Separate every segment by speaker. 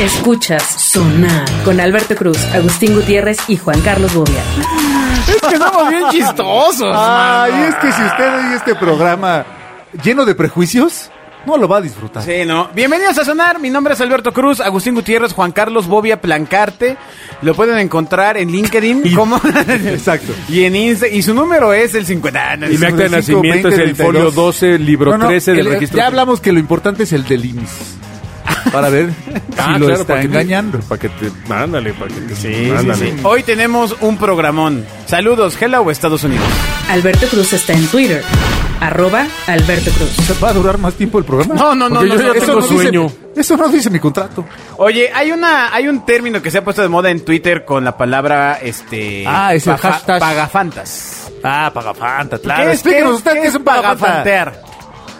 Speaker 1: Escuchas Sonar con Alberto Cruz, Agustín Gutiérrez y Juan Carlos Bobia.
Speaker 2: Es que somos bien chistosos.
Speaker 3: Ay, es que si usted oye este programa lleno de prejuicios, no lo va a disfrutar.
Speaker 2: Sí, ¿no? Bienvenidos a Sonar. Mi nombre es Alberto Cruz, Agustín Gutiérrez, Juan Carlos Bobia Plancarte. Lo pueden encontrar en LinkedIn como...
Speaker 3: Exacto.
Speaker 2: Y en Insta. Y su número es el 50. Ah, no,
Speaker 4: Y mi acta de
Speaker 3: 55,
Speaker 4: nacimiento es el
Speaker 3: 20,
Speaker 4: folio
Speaker 3: 32.
Speaker 4: 12, libro
Speaker 3: No, no,
Speaker 4: 13 del
Speaker 3: el-
Speaker 4: registro.
Speaker 3: Ya hablamos que lo importante es el del IMSS. Para ver
Speaker 4: Ah,
Speaker 3: si lo
Speaker 4: claro,
Speaker 3: está
Speaker 4: para que-
Speaker 3: engañando.
Speaker 4: Para que te. Mándale, para que te.
Speaker 2: Sí,
Speaker 4: mándale.
Speaker 2: sí. Hoy tenemos un programón. Saludos, hello Estados Unidos.
Speaker 1: Alberto Cruz está en Twitter. Arroba Alberto Cruz.
Speaker 3: ¿Va a durar más tiempo el programa?
Speaker 2: No, no, no,
Speaker 4: Porque
Speaker 2: no.
Speaker 4: yo ya
Speaker 2: no.
Speaker 4: tengo
Speaker 3: no dice-
Speaker 4: sueño.
Speaker 3: eso no dice mi contrato.
Speaker 2: Oye, hay una, hay un término que se ha puesto de moda en Twitter con la palabra, este...
Speaker 3: Ah, es el
Speaker 2: paga-
Speaker 3: hashtag.
Speaker 2: Pagafantas.
Speaker 3: Ah, pagafanta, claro.
Speaker 2: ¿Qué es,
Speaker 3: Explíquenos
Speaker 2: qué
Speaker 3: usted qué es un
Speaker 2: pagafantear?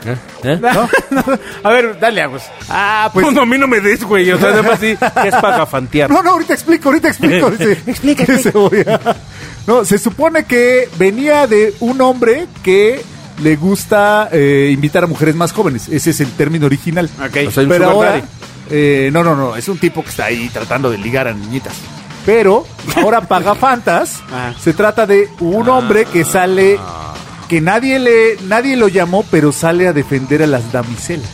Speaker 4: ¿Eh? ¿Eh?
Speaker 2: A ver, dale, Agus.
Speaker 3: Ah, pues...
Speaker 4: Pues no, a mí no me des, güey. O sea, además sí, ¿qué es pagafantear?
Speaker 3: No, no, ahorita explico, ahorita explico. explica, No, se supone que venía de un hombre que le gusta eh, invitar a mujeres más jóvenes. Ese es el término original.
Speaker 2: Ok.
Speaker 4: O sea,
Speaker 3: Pero ahora, eh, no, no, no, es un tipo que está ahí tratando de ligar a niñitas. Pero ahora Pagafantas
Speaker 2: Ah.
Speaker 3: se trata de un hombre que sale, que nadie le, nadie lo llamó, pero sale a defender a las damiselas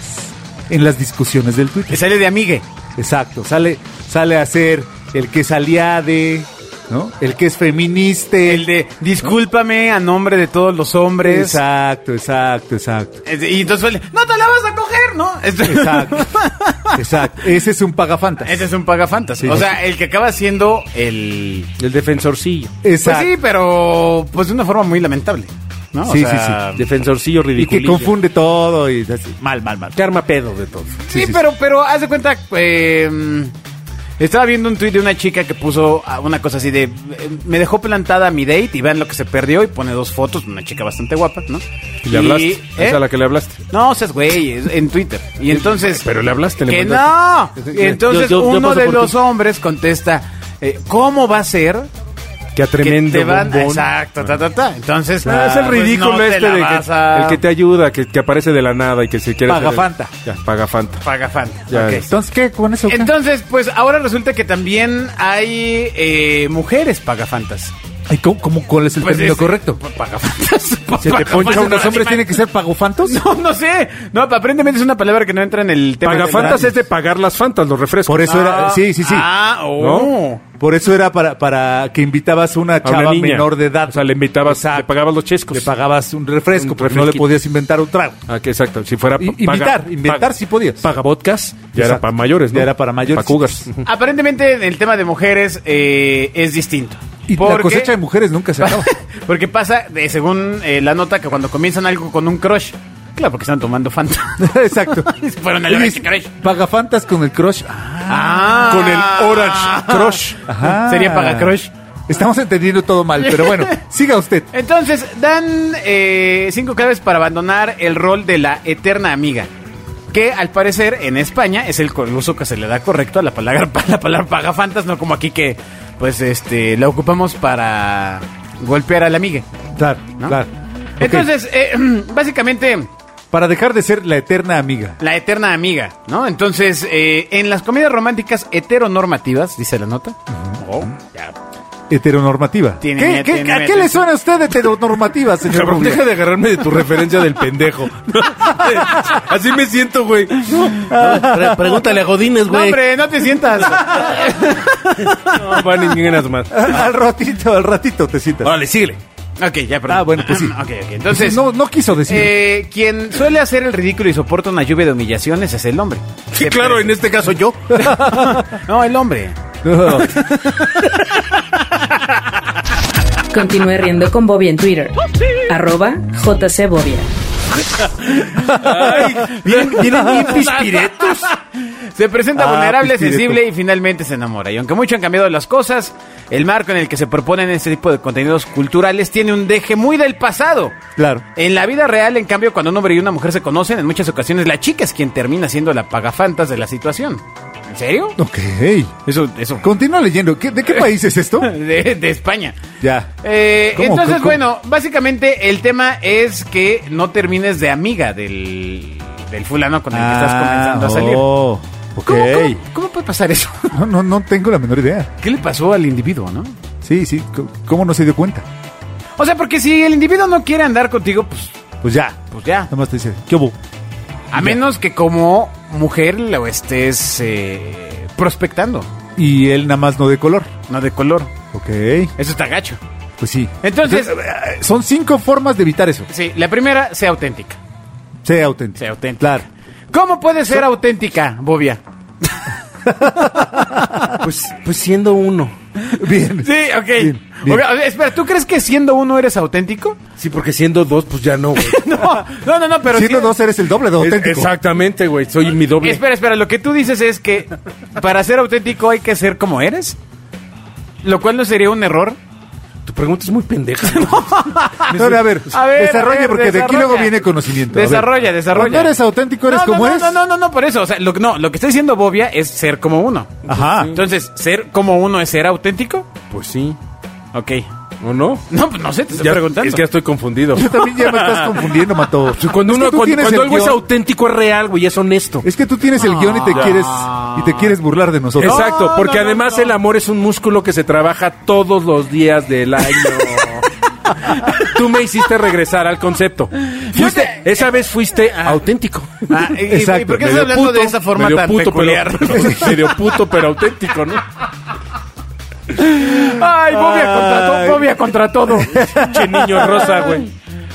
Speaker 3: en las discusiones del
Speaker 2: Que
Speaker 3: Twitter.
Speaker 2: sale de amigue.
Speaker 3: Exacto, sale, sale a ser el que salía de, ¿no? El que es feminista.
Speaker 2: El de, discúlpame a nombre de todos los hombres.
Speaker 3: Exacto, exacto, exacto.
Speaker 2: Es- Y entonces suele, no te la vas a coger, ¿no? Es-
Speaker 3: Exacto. Exacto. Ese es un pagafantas.
Speaker 2: Ese es un pagafantas.
Speaker 3: Sí.
Speaker 2: O sea, el que acaba siendo el...
Speaker 4: El defensorcillo.
Speaker 2: Pues
Speaker 3: Exacto.
Speaker 2: sí, pero pues de una forma muy lamentable. ¿No? O
Speaker 3: Sí,
Speaker 2: sea,
Speaker 4: Defensorcillo
Speaker 3: y
Speaker 4: ridículo.
Speaker 3: que confunde todo y así. Mal, mal, mal.
Speaker 4: Te arma pedo de todo.
Speaker 2: Sí,
Speaker 3: sí, sí.
Speaker 2: pero, pero haz de cuenta, eh, estaba viendo un tuit de una chica que puso ah, una cosa así de, eh, me dejó plantada mi date y vean lo que se perdió y pone dos fotos, una chica bastante guapa, ¿no?
Speaker 4: ¿Y le hablaste?
Speaker 2: ¿eh?
Speaker 4: ¿Es a la que le hablaste?
Speaker 2: No, seas güey, es en Twitter. Y entonces...
Speaker 4: Pero le hablaste, le
Speaker 2: Que no. Y entonces
Speaker 4: Yo- yo- yo
Speaker 2: uno de los hombres contesta, eh, ¿cómo va a ser
Speaker 4: Que a tremendo
Speaker 2: que te van...
Speaker 4: bombón.
Speaker 2: Exacto, ta, ta, ta. Entonces...
Speaker 4: Ah, es el
Speaker 2: pues,
Speaker 4: ridículo
Speaker 2: no te
Speaker 4: este de que,
Speaker 2: a-
Speaker 4: el que te ayuda, que, que aparece de la nada y que se quiere hacer el-
Speaker 3: Pagafanta.
Speaker 4: Ya, pagafanta.
Speaker 2: Paga fan.
Speaker 4: Ya,
Speaker 2: Ok.
Speaker 3: Entonces, ¿qué con eso?
Speaker 2: Entonces, pues ahora resulta que también hay eh, mujeres pagafantas.
Speaker 3: Ay, ¿cómo, cómo- cuál es el
Speaker 2: Pues
Speaker 3: término
Speaker 2: es-
Speaker 3: correcto?
Speaker 2: Pagafantas.
Speaker 3: ¿Se te poncha unos hombres tienen que ser pagofantos?
Speaker 2: No, no sé. No, aparentemente es una palabra que no entra en el tema.
Speaker 4: Pagafantas es de pagar las fantas, los refrescos.
Speaker 3: Por eso era, sí, sí, sí.
Speaker 2: Ah, oh.
Speaker 3: Por eso era para, para que invitabas a una chava menor de edad.
Speaker 4: O sea, le invitabas,
Speaker 3: Exacto.
Speaker 4: le pagabas los chescos.
Speaker 3: Le pagabas un refresco,
Speaker 4: Un
Speaker 3: porque no le podías inventar un trago.
Speaker 4: Ah, que exacto. Si fuera
Speaker 3: I- invitar,
Speaker 4: paga-
Speaker 3: inventar
Speaker 4: paga-
Speaker 3: sí podías.
Speaker 4: Paga vodkas, ya era para mayores, ¿no?
Speaker 3: Ya era para mayores.
Speaker 4: Para cougars.
Speaker 2: Aparentemente en el tema de mujeres eh, es distinto.
Speaker 3: Y
Speaker 2: ¿Por
Speaker 3: la cosecha de mujeres nunca se acaba.
Speaker 2: Porque pasa, de, según eh, la nota, que cuando comienzan algo con un crush, claro, porque están tomando Fanta.
Speaker 3: Exacto.
Speaker 2: Y se fueron a la
Speaker 3: Oye,
Speaker 2: vez, crush.
Speaker 3: Pagafantas con el crush. Ah,
Speaker 2: Ah.
Speaker 4: Con el Orange Crush.
Speaker 3: ajá.
Speaker 2: Sería paga crush.
Speaker 3: Estamos entendiendo todo mal, pero bueno, siga usted.
Speaker 2: Entonces, dan eh, cinco claves para abandonar el rol de la eterna amiga. Que al parecer en España es el, uso que se le da correcto a la palabra, la palabra pagafantas, no como aquí que pues este la ocupamos para golpear a la amiga.
Speaker 3: Claro,
Speaker 2: ¿no?
Speaker 3: claro.
Speaker 2: Entonces, eh, básicamente,
Speaker 3: para dejar de ser la eterna amiga.
Speaker 2: la eterna amiga, ¿no? Entonces, eh, en las comedias románticas heteronormativas, dice la nota. Oh, ya.
Speaker 3: Heteronormativa.
Speaker 2: Tiene
Speaker 3: ¿Qué,
Speaker 2: miedo,
Speaker 3: qué-
Speaker 2: tiene
Speaker 3: ¿A
Speaker 2: miedo.
Speaker 3: qué le suena a usted heteronormativa, señor
Speaker 4: Cabrón,
Speaker 3: Rubio?
Speaker 4: deja de agarrarme de tu referencia del pendejo. Así me siento, güey.
Speaker 5: Pre- pregúntale a Godínez,
Speaker 2: No,
Speaker 5: güey.
Speaker 2: hombre, no te sientas.
Speaker 4: No, van ningunas más.
Speaker 3: al ratito, al ratito te sientas.
Speaker 5: Órale, síguele.
Speaker 2: Ok, ya, perdón.
Speaker 3: Ah, bueno, pues sí.
Speaker 2: ok, ok. Entonces,
Speaker 3: no, no quiso decir.
Speaker 2: Eh, quien suele hacer el ridículo y soporta una lluvia de humillaciones es el hombre.
Speaker 4: Sí, claro, en este caso yo.
Speaker 2: No, el hombre.
Speaker 3: No.
Speaker 1: Continúe riendo con Bobia en Twitter. Arroba JC.
Speaker 2: Ay, vienen, vienen bien pispiretos. Se presenta
Speaker 3: Ah,
Speaker 2: vulnerable,
Speaker 3: pispireto.
Speaker 2: sensible y finalmente se enamora. Y aunque mucho han cambiado las cosas, el marco en el que se proponen este tipo de contenidos culturales tiene un deje muy del pasado.
Speaker 3: Claro.
Speaker 2: En la vida real, en cambio, cuando un hombre y una mujer se conocen, en muchas ocasiones la chica es quien termina siendo la pagafantas de la situación. ¿En serio?
Speaker 3: Ok.
Speaker 2: Eso, eso.
Speaker 3: Continúa leyendo. ¿Qué- ¿De qué país es esto?
Speaker 2: De, de España.
Speaker 3: Ya.
Speaker 2: Eh, entonces,
Speaker 3: ¿Cómo?
Speaker 2: bueno, básicamente el tema es que no termines de amiga del, del fulano con el que estás comenzando a salir.
Speaker 3: oh. Ok.
Speaker 2: ¿Cómo, cómo- cómo puede pasar eso?
Speaker 3: No, no, no tengo la menor idea.
Speaker 2: ¿Qué le pasó al individuo, no?
Speaker 3: Sí, sí. ¿Cómo no se dio cuenta?
Speaker 2: O sea, porque si el individuo no quiere andar contigo, pues,
Speaker 3: Pues ya.
Speaker 2: pues ya.
Speaker 3: Nada más te dice, ¿qué hubo?
Speaker 2: A menos que como mujer lo estés eh, prospectando,
Speaker 3: Y él nada más no de color.
Speaker 2: no de color.
Speaker 3: Ok.
Speaker 2: Eso está gacho.
Speaker 3: Pues sí.
Speaker 2: Entonces-
Speaker 3: eh, son cinco formas de evitar eso.
Speaker 2: Sí, la primera, sea auténtica.
Speaker 3: Sea auténtico.
Speaker 2: Sea auténtica.
Speaker 3: Claro.
Speaker 2: ¿Cómo puede ser auténtica, Bobia?
Speaker 5: Pues, pues siendo uno.
Speaker 3: Bien.
Speaker 2: Sí, ok.
Speaker 3: Bien, bien.
Speaker 2: Ok, a ver, espera, ¿tú crees que siendo uno eres auténtico?
Speaker 5: Sí, porque siendo dos, pues ya no, güey.
Speaker 2: No, no, no, no, pero
Speaker 3: Siendo
Speaker 2: sí-
Speaker 3: dos eres el doble de auténtico.
Speaker 5: Exactamente, güey. Soy mi doble.
Speaker 2: Espera, espera, lo que tú dices es que para ser auténtico hay que ser como eres. Lo cual no sería un error.
Speaker 5: Tu pregunta es muy pendeja.
Speaker 3: No, a ver,
Speaker 2: A ver,
Speaker 3: desarrolla
Speaker 2: a ver,
Speaker 3: porque de aquí
Speaker 2: desarrolla.
Speaker 3: luego viene conocimiento. A ver.
Speaker 2: Desarrolla, desarrolla.
Speaker 3: Cuando eres auténtico, eres
Speaker 2: no,
Speaker 3: como
Speaker 2: no,
Speaker 3: eres.
Speaker 2: No, no, no, no, por eso. O sea, lo, no, lo que está diciendo Bobia es ser como uno.
Speaker 3: Ajá.
Speaker 2: Entonces, ¿ser como uno es ser auténtico?
Speaker 5: Pues sí.
Speaker 2: Ok.
Speaker 5: ¿O no?
Speaker 2: No, pues no sé, te estoy
Speaker 5: Ya-
Speaker 2: preguntando.
Speaker 5: Es que ya estoy confundido.
Speaker 3: Tú también ya me estás confundiendo, Mato.
Speaker 5: Cuando,
Speaker 3: Es que
Speaker 5: uno,
Speaker 3: tú
Speaker 5: cuando, algo es auténtico es real, güey, es honesto.
Speaker 3: Es que tú tienes el guion y te quieres y te quieres burlar de nosotros.
Speaker 5: Exacto,
Speaker 2: No,
Speaker 5: porque
Speaker 2: no, no,
Speaker 5: además
Speaker 2: no.
Speaker 5: el amor es un músculo que se trabaja todos los días del año. Tú me hiciste regresar al concepto. Fuiste,
Speaker 2: te-
Speaker 5: esa vez fuiste auténtico.
Speaker 2: Ah, ¿y- y- ¿y
Speaker 3: Exacto.
Speaker 2: ¿Por qué estás hablando
Speaker 5: puto,
Speaker 2: de esa forma
Speaker 5: medio
Speaker 2: tan
Speaker 5: puto,
Speaker 2: peculiar?
Speaker 5: Pero, medio puto, pero auténtico, ¿no?
Speaker 2: Ay, Bobia contra, todo, Bobia contra todo.
Speaker 5: Che niño rosa, güey.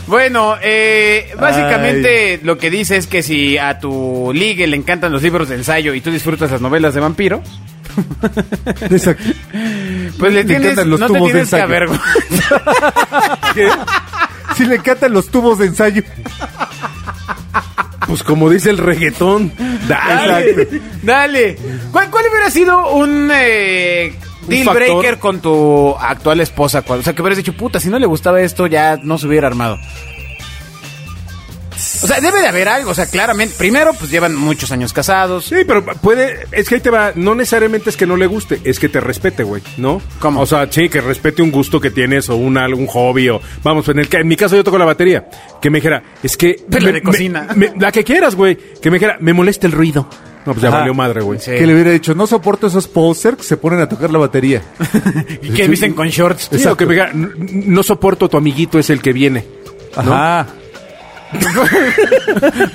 Speaker 2: Bueno, eh, básicamente lo que dice es que si a tu ligue le encantan los libros de ensayo y tú disfrutas las novelas de vampiros,
Speaker 3: Exacto.
Speaker 2: pues le
Speaker 3: Le
Speaker 2: tienes,
Speaker 3: encantan los
Speaker 2: no te
Speaker 3: tubos de
Speaker 2: tienes que
Speaker 3: ensayo.
Speaker 2: avergonzar.
Speaker 3: Si le encantan los tubos de ensayo.
Speaker 5: Pues como dice el reggaetón.
Speaker 2: Dale, dale. ¿Cuál, cuál hubiera sido un eh, deal
Speaker 5: factor?
Speaker 2: breaker con tu actual esposa? O sea, que hubieras dicho, puta, si no le gustaba esto, ya no se hubiera armado. O sea, debe de haber algo. O sea, claramente, primero, pues llevan muchos años casados.
Speaker 5: Sí, pero puede, es que ahí te va, no necesariamente es que no le guste, es que te respete, güey, ¿no?
Speaker 2: ¿Cómo?
Speaker 5: O sea, sí, que respete un gusto que tienes o un, algún hobby o, vamos, en, el, en mi caso yo toco la batería, que me dijera, es que...
Speaker 2: Pero
Speaker 5: me-
Speaker 2: de cocina.
Speaker 5: me- me- la que quieras, güey, que me dijera, me molesta el ruido. No, pues ya
Speaker 3: Ajá.
Speaker 5: valió madre, güey.
Speaker 2: Sí.
Speaker 3: Que le hubiera dicho, no soporto esos posters que se ponen a tocar la batería.
Speaker 2: Y que visten con shorts.
Speaker 5: Sí, o que me diga, "N- no soporto tu amiguito, es el que viene. ¿no?
Speaker 3: Ajá.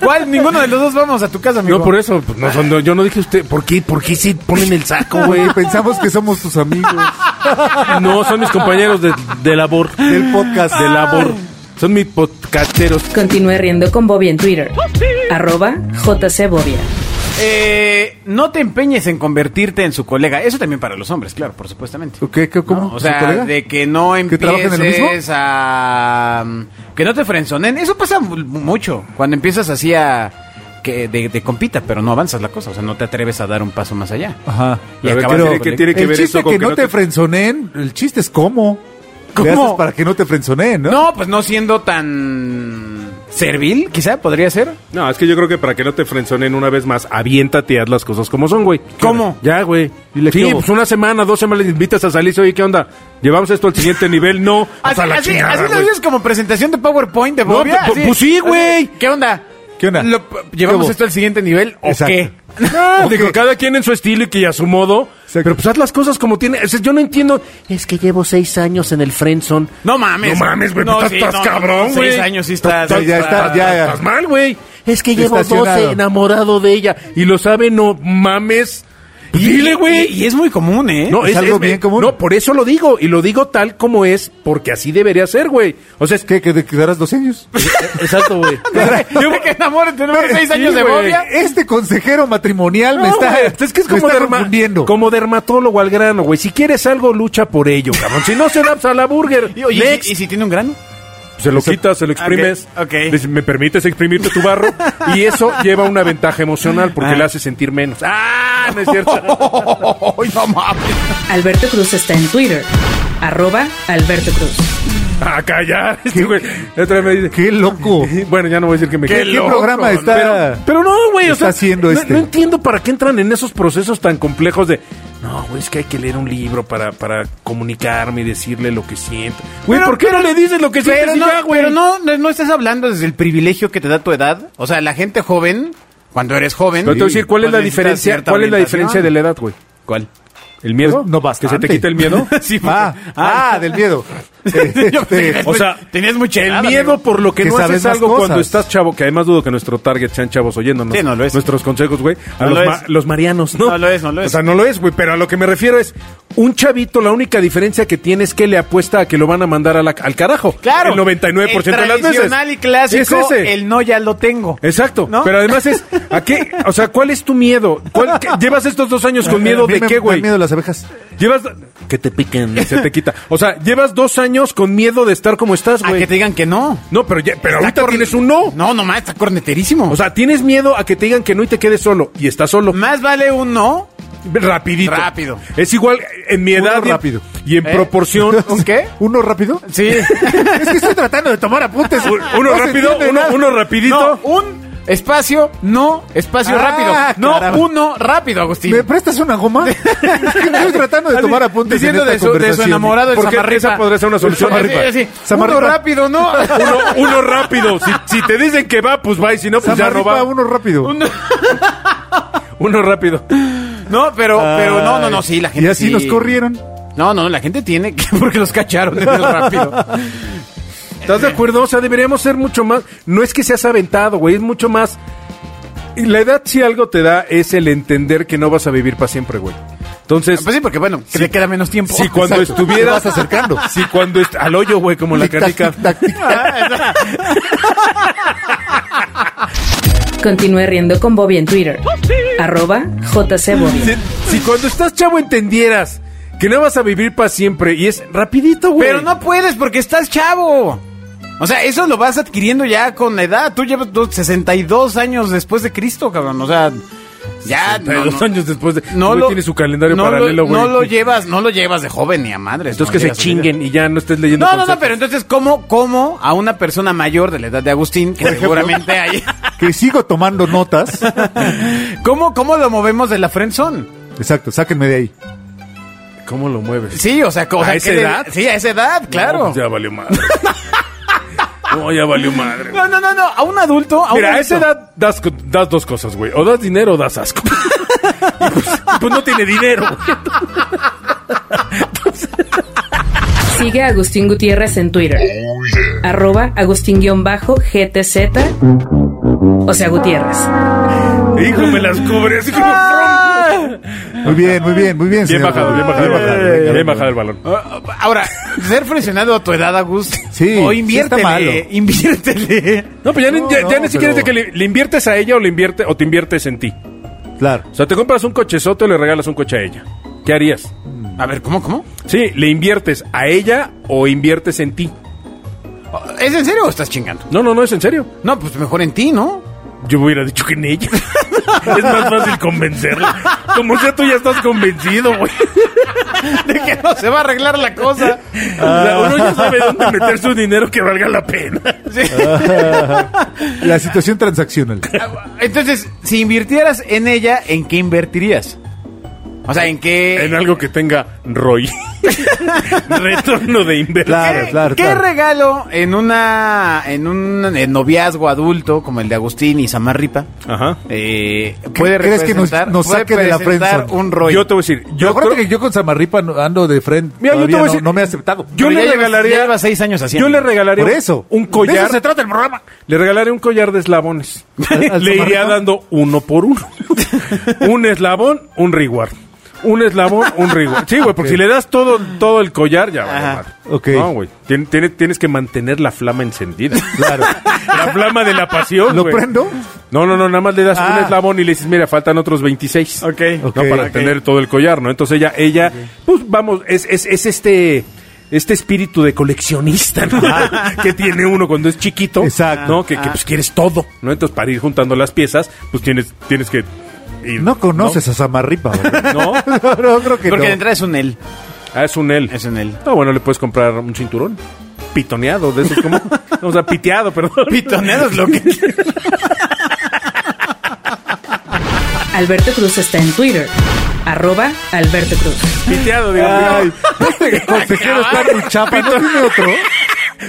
Speaker 2: ¿Cuál? Ninguno de los dos vamos a tu casa, amigo.
Speaker 5: No, por eso, pues, no, son- no, yo no dije usted, ¿por qué, por qué se ponen el saco, güey?
Speaker 3: Pensamos que somos tus amigos
Speaker 5: No, son mis compañeros de, de labor.
Speaker 3: del podcast.
Speaker 5: De labor. Son mis podcasteros.
Speaker 1: Continúe riendo con Bobia en Twitter. Arroba JC Bobia.
Speaker 2: Eh, no te empeñes en convertirte en su colega. Eso también para los hombres, claro, por supuestamente.
Speaker 3: ¿Qué, qué, cómo?
Speaker 2: ¿no? O
Speaker 3: ¿Su
Speaker 2: sea,
Speaker 3: colega?
Speaker 2: de que no
Speaker 3: ¿Que trabajen en lo mismo?
Speaker 2: empieces a... Que no te frenzonen. Eso pasa mu- mucho. Cuando empiezas así a... Que de, de compita, pero no avanzas la cosa. O sea, no te atreves a dar un paso más allá.
Speaker 3: Ajá.
Speaker 2: Y
Speaker 5: ver,
Speaker 2: acabas
Speaker 5: ¿qué
Speaker 2: de-
Speaker 5: tiene que- tiene que
Speaker 3: el
Speaker 5: ver
Speaker 3: chiste
Speaker 5: eso con
Speaker 3: que, no te frenzonen, el chiste es cómo.
Speaker 2: ¿Cómo?
Speaker 3: Le haces para que no te frenzonen, ¿no?
Speaker 2: No, pues no siendo tan... Servil, quizá, podría ser.
Speaker 5: No, es que yo creo que para que no te frenzonen una vez más, aviéntate y haz las cosas como son, güey.
Speaker 2: ¿Cómo?
Speaker 5: Ya, güey.
Speaker 3: Dile, ¿qué
Speaker 5: Sí, pues una semana, dos semanas le invitas a salir, oye, ¿qué onda? ¿Llevamos esto al siguiente nivel? No,
Speaker 2: Así,
Speaker 5: hasta la
Speaker 2: así,
Speaker 5: chingada,
Speaker 2: así lo dices como presentación de PowerPoint de
Speaker 5: No,
Speaker 2: Bobia.
Speaker 5: pues,
Speaker 2: así.
Speaker 5: pues sí, güey.
Speaker 2: ¿Qué onda?
Speaker 3: ¿Qué onda?
Speaker 2: Lo- ¿Llevamos
Speaker 3: ¿Qué
Speaker 2: esto al siguiente nivel o
Speaker 3: Exacto.
Speaker 2: qué?
Speaker 5: No, digo, cada quien en su estilo y que a su modo. Pero pues haz las cosas como tiene. O sea, yo no entiendo. Es que llevo seis años en el friendzone.
Speaker 2: No mames.
Speaker 5: No mames, güey.
Speaker 2: No,
Speaker 5: pues,
Speaker 2: sí,
Speaker 5: estás
Speaker 2: no,
Speaker 5: cabrón, güey.
Speaker 2: Seis años sí estás.
Speaker 3: Ya, ya está, ya, ya.
Speaker 5: Estás mal, güey. Es que llevo. 12 enamorado de ella. Y lo sabe, no mames. Pues dile, güey.
Speaker 2: Y, y es muy común, ¿eh?
Speaker 5: No,
Speaker 3: Es algo bien común.
Speaker 5: No, por eso lo digo. Y lo digo tal como es, porque así debería ser, güey. O sea, es que.
Speaker 3: ¿Qué? ¿Que te quedarás 12 años?
Speaker 5: Exacto, güey.
Speaker 2: ¿De que enamores tenemos seis
Speaker 5: Sí,
Speaker 2: años de. Bobia?
Speaker 3: Este consejero matrimonial me está,
Speaker 5: güey, es que es
Speaker 3: me
Speaker 5: como, derma-
Speaker 3: confundiendo.
Speaker 5: como dermatólogo al grano, güey. Si quieres algo, lucha por ello, cabrón. Si no, se da a la burger.
Speaker 2: Y, oye,
Speaker 5: Next.
Speaker 2: ¿y, y si tiene un grano?
Speaker 5: Se lo quitas, se lo exprimes.
Speaker 2: Ok, ok.
Speaker 5: Dices, ¿me permites exprimirte tu barro? Y eso lleva una ventaja emocional porque
Speaker 2: Ah.
Speaker 5: le hace sentir menos. ¡Ah! No es cierto.
Speaker 2: ¡Ay, no mames!
Speaker 1: Alberto Cruz está en Twitter. Arroba Alberto Cruz.
Speaker 5: ¡A callar! Este güey. Otra vez me dice.
Speaker 3: ¡Qué loco!
Speaker 5: Bueno, ya no voy a decir que me
Speaker 3: ¿Qué, qué programa está,
Speaker 5: Pero, pero no, güey, o
Speaker 3: está
Speaker 5: sea,
Speaker 3: haciendo
Speaker 5: no,
Speaker 3: este?
Speaker 5: no entiendo para qué entran en esos procesos tan complejos de, no, güey, es que hay que leer un libro para, para comunicarme y decirle lo que siento. Güey,
Speaker 2: Pero-
Speaker 5: ¿por qué no le dices lo que sientes
Speaker 2: no,
Speaker 5: ya, güey?
Speaker 2: pero no, no, no estás hablando desde el privilegio que te da tu edad. O sea, la gente joven cuando eres joven.
Speaker 5: Pero te voy a decir, ¿cuál es la diferencia? ¿Cuál es la diferencia de la edad, güey?
Speaker 2: ¿Cuál?
Speaker 5: ¿El miedo?
Speaker 3: Pues, no
Speaker 5: ¿Que se te quita el miedo?
Speaker 2: Sí,
Speaker 3: Ah, ah, del miedo.
Speaker 5: O sea,
Speaker 2: tenías mucha
Speaker 5: el miedo por lo que,
Speaker 3: Que
Speaker 5: no
Speaker 3: sabes
Speaker 5: haces algo
Speaker 3: cosas.
Speaker 5: cuando estás chavo, que además dudo que nuestro target sean chavos oyéndonos.
Speaker 2: Sí, no lo es.
Speaker 5: Nuestros consejos, güey. A
Speaker 2: No
Speaker 5: los,
Speaker 2: lo
Speaker 5: ma-
Speaker 2: es.
Speaker 5: los marianos, ¿no?
Speaker 2: No lo es, no lo es.
Speaker 5: O sea, no lo es, güey. Pero a lo que me refiero es, un chavito, la única diferencia que tiene es que le apuesta a que lo van a mandar a la- al carajo.
Speaker 2: Claro.
Speaker 5: El 99%
Speaker 2: el
Speaker 5: de las veces.
Speaker 2: tradicional y clásico,
Speaker 5: Es ese.
Speaker 2: el no ya lo tengo.
Speaker 5: Exacto.
Speaker 2: ¿No?
Speaker 5: Pero además es, ¿a qué? O sea, ¿cuál es tu miedo? ¿Cuál- qué- ¿Llevas estos dos años con miedo de
Speaker 3: me-
Speaker 5: qué, güey?
Speaker 3: miedo las abejas.
Speaker 5: Llevas que te piquen, se te quita. O sea, llevas dos años con miedo de estar como estás,
Speaker 2: A
Speaker 5: güey.
Speaker 2: que te digan que no.
Speaker 5: No, pero ya, pero
Speaker 2: Está
Speaker 5: ahorita
Speaker 2: corne-
Speaker 5: tienes un no.
Speaker 2: No, nomás está corneterísimo.
Speaker 5: O sea, tienes miedo a que te digan que no y te quedes solo. Y estás solo.
Speaker 2: más vale un no.
Speaker 5: Rapidito.
Speaker 2: Rápido.
Speaker 5: Es igual en mi
Speaker 3: Uno
Speaker 5: edad. y en-
Speaker 3: rápido.
Speaker 5: Y en
Speaker 2: ¿Eh?
Speaker 5: proporción.
Speaker 2: ¿Un qué?
Speaker 3: ¿Uno rápido?
Speaker 2: Sí.
Speaker 3: Es que estoy tratando de tomar apuntes.
Speaker 5: Uno
Speaker 3: No
Speaker 5: rápido, uno, uno rapidito.
Speaker 2: No, un espacio, no, espacio
Speaker 3: Ah,
Speaker 2: rápido. No,
Speaker 3: caramba.
Speaker 2: uno rápido, Agustín.
Speaker 3: ¿Me prestas una goma? Estoy tratando de tomar apuntes
Speaker 2: Diciendo
Speaker 3: en esta
Speaker 2: de, su, de su
Speaker 3: conversación.
Speaker 2: enamorado, el
Speaker 5: Porque
Speaker 2: Samarripa.
Speaker 5: esa podría ser una solución.
Speaker 2: Así. Uno rápido, ¿no?
Speaker 5: Uno, uno rápido. Si, si te dicen que va, pues va. Y si no, pues ya no
Speaker 3: Samarripa,
Speaker 5: va.
Speaker 3: uno rápido.
Speaker 2: Uno-
Speaker 5: Uno rápido.
Speaker 2: No, pero, pero no, no, no, sí, la gente
Speaker 3: Y así
Speaker 2: sí.
Speaker 3: nos corrieron.
Speaker 2: No, no, la gente tiene que, porque los cacharon en el rápido.
Speaker 5: ¿Estás de acuerdo? O sea, deberíamos ser mucho más. No es que seas aventado, güey, es mucho más. Y la edad, si algo te da, es el entender que no vas a vivir para siempre, güey. Entonces,
Speaker 2: Pues sí, porque bueno, que le queda menos tiempo.
Speaker 5: si cuando
Speaker 3: Exacto.
Speaker 5: estuvieras
Speaker 3: Te vas acercando.
Speaker 5: Si cuando est- al hoyo, güey, como la canica.
Speaker 3: tic-tac.
Speaker 1: Continúe riendo con Bobby en Twitter. Arroba JC Bobia.
Speaker 5: Si, si cuando estás chavo entendieras que no vas a vivir para siempre y es rapidito, güey.
Speaker 2: Pero no puedes porque estás chavo. O sea, eso lo vas adquiriendo ya con la edad. Tú llevas dos- 62 años después de Cristo, cabrón. O sea, ya...
Speaker 5: Pero dos años después de.
Speaker 2: no lo,
Speaker 5: tiene su calendario
Speaker 2: no
Speaker 5: paralelo,
Speaker 2: lo,
Speaker 5: güey.
Speaker 2: no lo llevas, no lo llevas de joven ni a madres.
Speaker 5: Entonces
Speaker 2: no
Speaker 5: que se
Speaker 2: vida.
Speaker 5: chinguen y ya no estés leyendo.
Speaker 2: No, no, no, pero entonces, ¿cómo, ¿cómo a una persona mayor de la edad de Agustín, que seguramente hay...
Speaker 3: Que sigo tomando notas.
Speaker 2: ¿Cómo, ¿Cómo lo movemos de la friendzone?
Speaker 3: Exacto, sáquenme de ahí.
Speaker 5: ¿Cómo lo mueves?
Speaker 2: Sí, o sea, o
Speaker 5: ¿A
Speaker 2: sea,
Speaker 5: esa
Speaker 2: ¿qué le-
Speaker 5: edad?
Speaker 2: Sí, a esa edad, claro.
Speaker 5: No, pues ya valió madre. no, ya valió madre.
Speaker 2: No, no, no, no, a un adulto, a un
Speaker 5: Mira, a
Speaker 2: adulto.
Speaker 5: esa edad das, co- das dos cosas, güey. O das dinero o das asco. y pues, y pues no tiene dinero, güey.
Speaker 1: Sigue a Agustín Gutiérrez en Twitter. Arroba Agustín-GTZ. O sea, Gutiérrez.
Speaker 5: Hijo, me las cubre así como...
Speaker 3: Muy bien, muy bien, muy bien.
Speaker 5: Bien
Speaker 3: señor.
Speaker 5: bajado, bien bajado, bien bajado. Bien bajado el balón.
Speaker 2: Ah, Ahora, ser presionado a tu edad, Agus.
Speaker 3: Sí,
Speaker 2: O
Speaker 3: sí
Speaker 2: inviértele.
Speaker 3: está malo.
Speaker 2: inviértele.
Speaker 5: No, pues ya, ni-
Speaker 3: No,
Speaker 5: ya, ya
Speaker 3: no,
Speaker 5: ni siquiera es de que le, le inviertes a ella o le invierte o te inviertes en ti.
Speaker 3: Claro.
Speaker 5: O sea, te compras un cochezote o le regalas un coche a ella. ¿Qué harías?
Speaker 2: A ver, ¿cómo, cómo?
Speaker 5: Sí, le inviertes a ella o inviertes en ti.
Speaker 2: ¿Es en serio o estás chingando?
Speaker 5: No, no, no, es en serio.
Speaker 2: No, pues mejor en ti, ¿no?
Speaker 5: Yo hubiera dicho que en ella. es más fácil convencerla. Como sea, tú ya estás convencido, güey.
Speaker 2: De que no se va a arreglar la cosa.
Speaker 5: O sea, uno ya sabe dónde meter su dinero que valga la pena.
Speaker 2: Sí.
Speaker 3: La situación transaccional.
Speaker 2: Entonces, si invirtieras en ella, ¿en qué invertirías? O sea, ¿en qué...?
Speaker 5: En algo que tenga ROI. Retorno de inversión.
Speaker 3: Claro,
Speaker 2: ¿Qué,
Speaker 3: claro,
Speaker 2: qué
Speaker 3: claro.
Speaker 2: regalo en una en un noviazgo adulto como el de Agustín y Samarripa
Speaker 5: Ajá.
Speaker 2: eh, puede
Speaker 3: crees que nos-
Speaker 2: representar,
Speaker 3: nos
Speaker 2: puede
Speaker 3: saque de la friendzone?
Speaker 2: un rollo?
Speaker 5: Yo te voy a decir,
Speaker 3: Yo
Speaker 5: creo-
Speaker 3: que yo con Samarripa ando de frente.
Speaker 5: Mira, yo te voy a
Speaker 3: no,
Speaker 5: decir-
Speaker 3: no me he aceptado.
Speaker 5: yo
Speaker 2: Pero
Speaker 5: le
Speaker 2: ya
Speaker 5: regalaría
Speaker 2: ya seis años haciendo.
Speaker 5: Yo le regalaría
Speaker 3: Por eso.
Speaker 5: un
Speaker 3: De
Speaker 5: collar.
Speaker 3: eso se trata el programa.
Speaker 5: Le regalaría un collar de eslabones.
Speaker 3: ¿Al- al
Speaker 5: Le iría dando uno por uno. un eslabón, un reward. Un eslabón, un reward. Sí, güey, porque si le das todo, todo el collar, ya vale
Speaker 2: Ajá.
Speaker 5: madre.
Speaker 3: Ok.
Speaker 5: No, güey. Tien- tiene- tienes que mantener la flama encendida.
Speaker 3: Claro.
Speaker 5: la flama de la pasión,
Speaker 3: ¿Lo
Speaker 5: güey.
Speaker 3: prendo?
Speaker 5: No, no, no, nada más le das
Speaker 3: Ah.
Speaker 5: un eslabón y le dices, mira, faltan otros 26.
Speaker 2: Ok.
Speaker 3: Ok.
Speaker 5: ¿no? Para
Speaker 3: ok.
Speaker 5: tener todo el collar, ¿no? Entonces ella, ella, pues vamos, es, es, es este, este espíritu de coleccionista, ¿no? que tiene uno cuando es chiquito.
Speaker 3: Exacto.
Speaker 5: ¿No? Que, que, pues quieres todo, ¿no? Entonces para ir juntando las piezas, pues tienes, tienes que
Speaker 3: No conoces a Samarripa, ¿verdad?
Speaker 5: ¿No?
Speaker 3: no, creo que
Speaker 2: Porque de
Speaker 3: no.
Speaker 2: entrada es un él.
Speaker 5: Ah, es un él.
Speaker 2: Es un él.
Speaker 5: No, bueno, le puedes comprar un cinturón. Pitoneado, de esos como. o sea, piteado, perdón.
Speaker 2: Pitoneado es lo que...
Speaker 1: Alberto Cruz está en Twitter. Arroba Alberto Cruz.
Speaker 5: Piteado, digo.
Speaker 3: Ay, este consejero está muy chapa. ¿No tiene otro?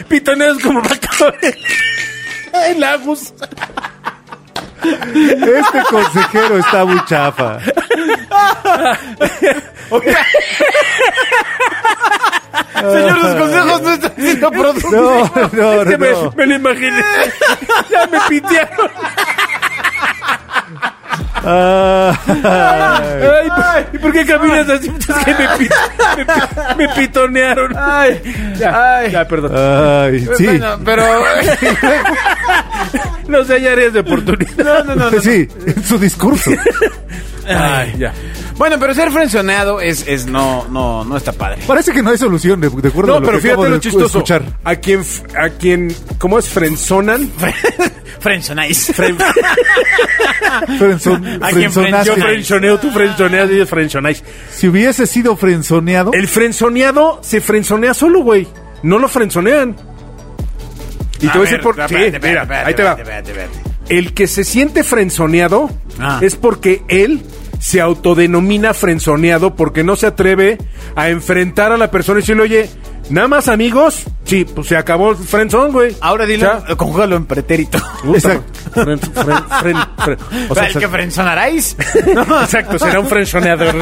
Speaker 5: Pitoneado es como. Ay, Lagos.
Speaker 3: Este consejero está muy chafa.
Speaker 2: Señor, los consejos no están siendo producidos.
Speaker 3: No, no,
Speaker 5: Es que me,
Speaker 3: no.
Speaker 5: me lo imaginé. ya me pitearon. Ay, ¿y por qué caminas así? Es que me, pi- me, me pitonearon.
Speaker 2: Ay,
Speaker 5: Ya,
Speaker 2: ay.
Speaker 5: ya, perdón.
Speaker 3: ay, sí.
Speaker 2: Bueno, pero...
Speaker 5: No sé, hay áreas de oportunidad.
Speaker 2: No, no, no. no.
Speaker 3: Sí, en su discurso.
Speaker 5: Ay, ya.
Speaker 2: Bueno, pero ser frencionado es, es no, no, no está padre.
Speaker 3: Parece que no hay solución, de, de acuerdo a
Speaker 5: No,
Speaker 3: lo
Speaker 5: pero
Speaker 3: que acabo
Speaker 5: fíjate lo
Speaker 3: de
Speaker 5: chistoso.
Speaker 3: escuchar.
Speaker 5: A quien, f- a quien, ¿cómo es? Frenzonan.
Speaker 2: Frencionáis.
Speaker 3: Frenson-
Speaker 2: ¿A quién
Speaker 3: frenzonaste.
Speaker 5: Yo frenzoneo, tú frenzoneas y ellos frenzonáis.
Speaker 3: Si hubiese sido frenzoneado,
Speaker 5: El frenzoneado se frenzonea solo, güey. No lo frenzonean. Y te voy a decir por
Speaker 2: espérate,
Speaker 5: mira,
Speaker 2: espérate,
Speaker 5: ahí te va.
Speaker 2: espérate, espérate, espérate.
Speaker 5: El que se siente frenzoneado
Speaker 2: Ah.
Speaker 5: es porque él se autodenomina frenzoneado porque no se atreve a enfrentar a la persona y decirle, oye, nada más amigos, sí, pues se acabó el frenzón, güey.
Speaker 2: Ahora dilo,
Speaker 5: O sea,
Speaker 2: conjúgalo en pretérito.
Speaker 3: Exacto.
Speaker 5: fren- fren- fren- o sea,
Speaker 2: ¿El que frenzonaráis?
Speaker 5: exacto, será un frenzoneador.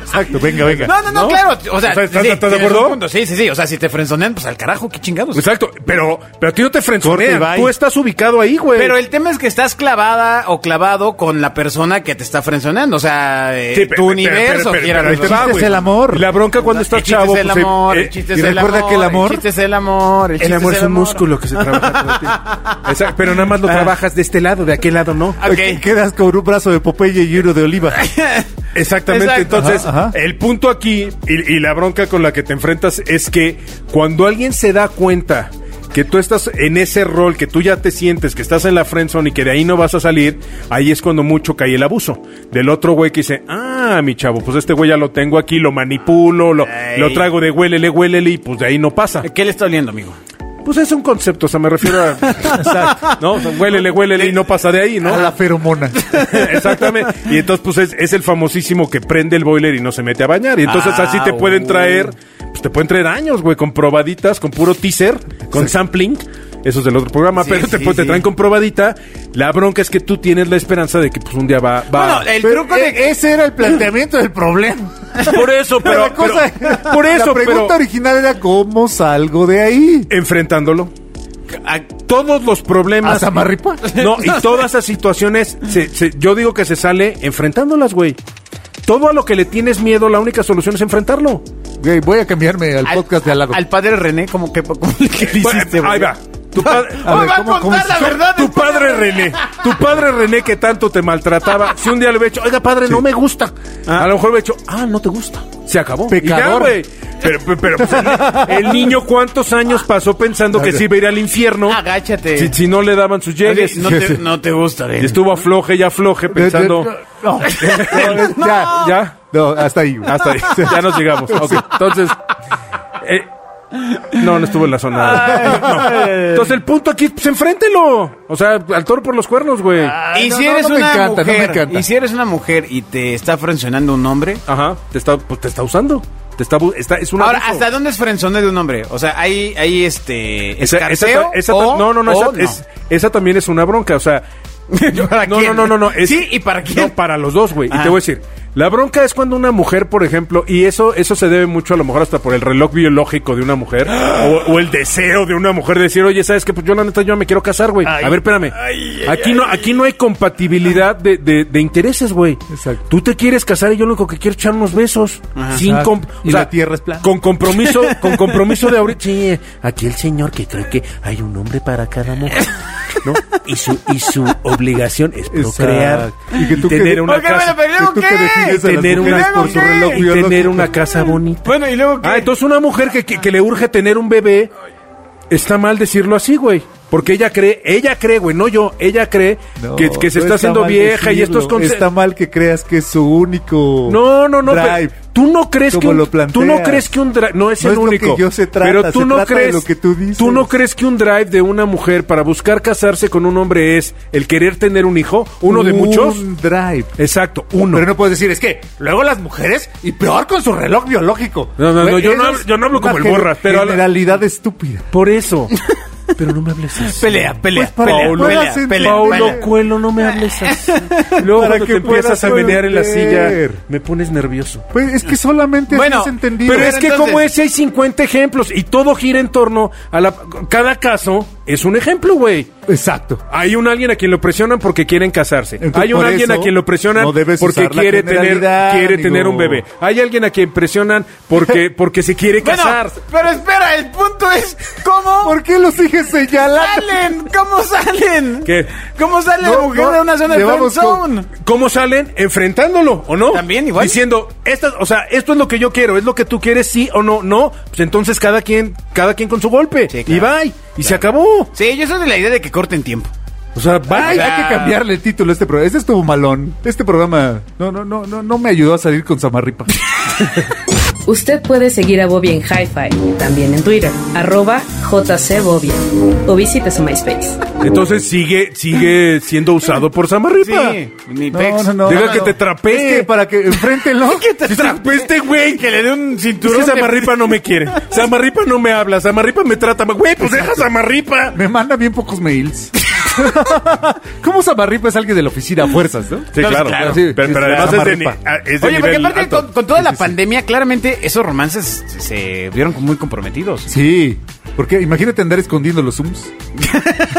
Speaker 3: exacto, venga, venga.
Speaker 2: No, no, no,
Speaker 5: ¿No?
Speaker 2: claro. O sea,
Speaker 5: O sea, ¿estás-
Speaker 2: sí,
Speaker 5: estás de acuerdo?
Speaker 2: Sí, sí, sí. O sea, si te frenzonean, pues al carajo, qué chingados.
Speaker 5: Exacto, pero, pero a ti no te frenzonean, tú estás ubicado ahí, güey.
Speaker 2: Pero el tema es que estás clavada o clavado con la persona que te está frenzoneando. O sea, eh,
Speaker 5: Sí, pero-
Speaker 2: tu
Speaker 5: pero-
Speaker 2: universo.
Speaker 5: pero- pero-
Speaker 3: chiste es el amor.
Speaker 5: La bronca cuando estás
Speaker 2: El chiste
Speaker 5: chavo.
Speaker 2: es el
Speaker 5: pues, eh,
Speaker 2: amor,
Speaker 5: eh,
Speaker 2: el chiste
Speaker 3: y
Speaker 2: es
Speaker 3: recuerda
Speaker 2: amor.
Speaker 3: que el amor-
Speaker 2: chiste es el amor. El,
Speaker 5: amor es un
Speaker 2: amor.
Speaker 5: músculo que se trabaja todo el tiempo. Exacto, pero nada más lo trabajas de este lado, de aquel lado no.
Speaker 2: Ok.
Speaker 3: Que- Quedas con un brazo de Popeye y uno de oliva.
Speaker 5: Exactamente,
Speaker 2: Exacto.
Speaker 5: entonces
Speaker 3: Ajá, ajá.
Speaker 5: el punto aquí y, y la bronca con la que te enfrentas es que cuando alguien se da cuenta que tú estás en ese rol, que tú ya te sientes, que estás en la friendzone y que de ahí no vas a salir, ahí es cuando mucho cae el abuso. Del otro güey que dice, ah, mi chavo, pues este güey ya lo tengo aquí, lo manipulo, lo, lo traigo de huélele, huélele y pues de ahí no pasa.
Speaker 2: ¿Qué le está oliendo, amigo?
Speaker 5: Pues es un concepto, o sea, me refiero a... Exacto. ¿No? O sea, huélele, huélele y no pasa de ahí, ¿no?
Speaker 3: A la feromona.
Speaker 5: Exactamente. Y entonces, pues es, es el famosísimo que prende el boiler y no se mete a bañar. Y entonces
Speaker 2: Ah,
Speaker 5: así te pueden traer, pues te pueden traer años, güey, con probaditas, con puro teaser, con sampling. Eso es del otro programa,
Speaker 2: Sí,
Speaker 5: pero te,
Speaker 2: sí,
Speaker 5: te
Speaker 2: sí.
Speaker 5: traen con probadita. La bronca es que tú tienes la esperanza de que pues un día va... va
Speaker 2: Bueno, el
Speaker 3: Pero,
Speaker 2: truco de...
Speaker 3: eh, ese era el planteamiento del problema.
Speaker 5: por eso, pero,
Speaker 3: la cosa-
Speaker 5: pero- por eso,
Speaker 3: la pregunta
Speaker 5: pero
Speaker 3: original era cómo salgo de ahí.
Speaker 5: enfrentándolo.
Speaker 2: a-
Speaker 5: Todos los problemas...
Speaker 3: ¿A Samarripa?
Speaker 5: No, y todas esas situaciones, se- se- yo digo que se sale enfrentándolas, güey. Todo a lo que le tienes miedo, la única solución es enfrentarlo.
Speaker 3: Güey, voy a cambiarme al podcast de al lado.
Speaker 2: Al padre René, como que... Como que le
Speaker 5: Bueno,
Speaker 2: hiciste, güey?
Speaker 5: ahí va. Tu padre,
Speaker 3: A ver,
Speaker 2: va a
Speaker 3: ¿cómo- cómo
Speaker 2: contar
Speaker 3: es?
Speaker 2: la verdad.
Speaker 5: tu padre René, tu padre René que tanto te maltrataba, si un día le hubiera dicho, oiga padre, no me gusta, a lo mejor hubiera dicho, ah, no te gusta, se acabó.
Speaker 3: Pecador.
Speaker 5: Y ya, güey. Pero, pero, pero, pues, el, el niño cuántos años pasó pensando que se iba a ir al infierno
Speaker 2: Agáchate.
Speaker 5: si, si no le daban sus llegues.
Speaker 2: Oye, no, te, no te gusta,
Speaker 5: Y
Speaker 2: René.
Speaker 5: estuvo afloje y afloje pensando,
Speaker 3: No, no, ya,
Speaker 5: ya,
Speaker 3: no, hasta ahí. güey.
Speaker 5: hasta ahí, ya nos llegamos. Ok, entonces, eh, no, no estuvo en la zona. No. Entonces el punto aquí, pues enfréntelo. O sea, al toro por los cuernos, güey.
Speaker 2: Y
Speaker 3: no,
Speaker 2: si
Speaker 3: no,
Speaker 2: eres una
Speaker 3: encanta, no me
Speaker 2: mujer,
Speaker 3: encanta.
Speaker 2: y si eres una mujer y te está frencionando un hombre,
Speaker 5: Ajá, te está, pues te está usando. Te está, bu- está es un
Speaker 2: ahora,
Speaker 5: abuso.
Speaker 2: ¿hasta dónde es frenzone de un hombre? O sea, hay, hay este,
Speaker 5: Esa- esa-
Speaker 2: escarceo
Speaker 5: esa-
Speaker 2: o-
Speaker 5: no, no, no,
Speaker 2: o
Speaker 5: esa, es- esa también es una bronca, o sea,
Speaker 2: ¿Para
Speaker 5: no,
Speaker 2: quién?
Speaker 5: no, no, no, no, es-
Speaker 2: Sí, ¿y para quién?
Speaker 5: No, para los dos, güey. Y te voy a decir, la bronca es cuando una mujer, por ejemplo, y eso, eso se debe mucho a lo mejor hasta por el reloj biológico de una mujer, o, o el deseo de una mujer de decir, oye, ¿sabes qué? Pues yo la neta yo me quiero casar, güey. A ver, espérame. aquí no, aquí no hay compatibilidad de, de, de intereses, güey.
Speaker 3: Exacto.
Speaker 5: Tú te quieres casar y yo lo único que quiero es echar unos besos. Sin com-
Speaker 3: Y la tierra es plana.
Speaker 5: Con compromiso, con compromiso de ahorita. Sí, aquí el señor que cree que hay un hombre para cada mujer. ¿No? Y su, y su obligación es procrear.
Speaker 3: Exacto. Y que tú
Speaker 5: tener
Speaker 3: que-
Speaker 5: una
Speaker 2: Ok, bueno,
Speaker 5: casa.
Speaker 2: pero
Speaker 3: que tú que
Speaker 5: tener una,
Speaker 3: por su reloj
Speaker 5: y
Speaker 3: biológico.
Speaker 5: tener una casa bonita.
Speaker 2: Bueno, y luego qué?
Speaker 5: Ah, entonces una mujer que, que, que le urge tener un bebé, está mal decirlo así, güey. Porque ella cree, ella cree, güey, no yo, ella cree
Speaker 3: No,
Speaker 5: que, que se
Speaker 3: no
Speaker 5: está haciendo vieja y
Speaker 3: decirlo.
Speaker 5: estos conse-
Speaker 3: Está mal que creas que es su único
Speaker 5: No, no, no.
Speaker 3: drive.
Speaker 5: pero Tú no crees
Speaker 3: como
Speaker 5: que un,
Speaker 3: lo
Speaker 5: tú no crees que un drive no es
Speaker 3: No
Speaker 5: el
Speaker 3: es lo
Speaker 5: único.
Speaker 3: que yo se trata,
Speaker 5: pero tú
Speaker 3: se
Speaker 5: no
Speaker 3: trata de
Speaker 5: crees
Speaker 3: lo que tú dices.
Speaker 5: no crees que un drive de una mujer para buscar casarse con un hombre es el querer tener un hijo, uno de muchos.
Speaker 3: Un drive.
Speaker 5: Exacto, uno.
Speaker 3: Pero no puedes decir, es que luego las mujeres, y peor con su reloj biológico.
Speaker 5: No, no, no, yo no hablo- yo no hablo como el borras, pero-
Speaker 3: generalidad estúpida.
Speaker 5: Por eso. Pero no me hables así.
Speaker 2: Pelea, pelea,
Speaker 3: Pues
Speaker 2: pelea,
Speaker 3: que
Speaker 2: pelea,
Speaker 3: puedas
Speaker 2: pelea,
Speaker 3: entender.
Speaker 5: Paulo
Speaker 2: pelea.
Speaker 5: Coelho, no me hables así. Luego
Speaker 3: Para
Speaker 5: cuando
Speaker 3: que
Speaker 5: te empiezas a menear en la silla, me pones nervioso.
Speaker 3: Pues es que solamente
Speaker 2: Bueno,
Speaker 3: has entendido.
Speaker 5: Pero es que
Speaker 2: entonces-
Speaker 5: como ese hay 50 ejemplos y todo gira en torno a la... Cada caso es un ejemplo, güey.
Speaker 3: Exacto.
Speaker 5: Hay un alguien a quien lo presionan porque quieren casarse.
Speaker 3: Entonces,
Speaker 5: Hay un alguien a quien lo presionan
Speaker 3: no debes
Speaker 5: porque
Speaker 3: la
Speaker 5: quiere tener quiere
Speaker 3: amigo.
Speaker 5: tener un bebé. Hay alguien a quien presionan porque porque se quiere
Speaker 2: Bueno,
Speaker 5: casar.
Speaker 2: pero espera, el punto es cómo
Speaker 3: ¿Por qué lo sigues señalando?
Speaker 2: salen, cómo salen.
Speaker 5: ¿Qué?
Speaker 2: ¿Cómo sale la
Speaker 3: No,
Speaker 2: mujer
Speaker 3: no,
Speaker 2: de una zona de?
Speaker 5: ¿Cómo salen? Enfrentándolo, ¿o no?
Speaker 2: También, igual.
Speaker 5: Diciendo, esta, o sea, esto es lo que yo quiero, es lo que tú quieres, sí o no, no. Pues entonces cada quien, cada quien con su golpe.
Speaker 2: Sí,
Speaker 5: Y bye. Y se acabó.
Speaker 2: Sí, yo soy de la idea de que corten tiempo.
Speaker 5: O sea, bye.
Speaker 3: Hay, que cambiarle el título a este programa. Este estuvo malón. Este programa no, no, no, no, no me ayudó a salir con Samarripa.
Speaker 1: Usted puede seguir a Bobia en Hi-Fi, también en Twitter, arroba jcbobia, o visite su MySpace.
Speaker 5: Entonces sigue, sigue siendo usado por Samarripa.
Speaker 2: Sí, mi
Speaker 3: No,
Speaker 2: pex.
Speaker 3: no, no.
Speaker 5: Deja
Speaker 3: no,
Speaker 5: que
Speaker 3: no.
Speaker 5: te trapee.
Speaker 3: Es que para que enfréntenlo.
Speaker 2: Que te
Speaker 5: Pues este güey.
Speaker 2: Que le dé un
Speaker 5: Es
Speaker 2: cinturón.
Speaker 5: que
Speaker 2: de-
Speaker 5: Samarripa no me quiere. Samarripa no me habla. Samarripa me trata. mal. Güey, pues deja Samarripa.
Speaker 3: Me manda bien pocos mails. ¿Cómo Samarripa es alguien de la oficina a fuerzas, no?
Speaker 5: Sí, claro.
Speaker 2: claro.
Speaker 5: pero, pero
Speaker 3: Sí,
Speaker 5: además es de, es de
Speaker 2: Oye, porque aparte con, con toda la pandemia, claramente esos romances se, se vieron como muy comprometidos.
Speaker 3: Sí. Porque imagínate andar escondiendo los Zooms.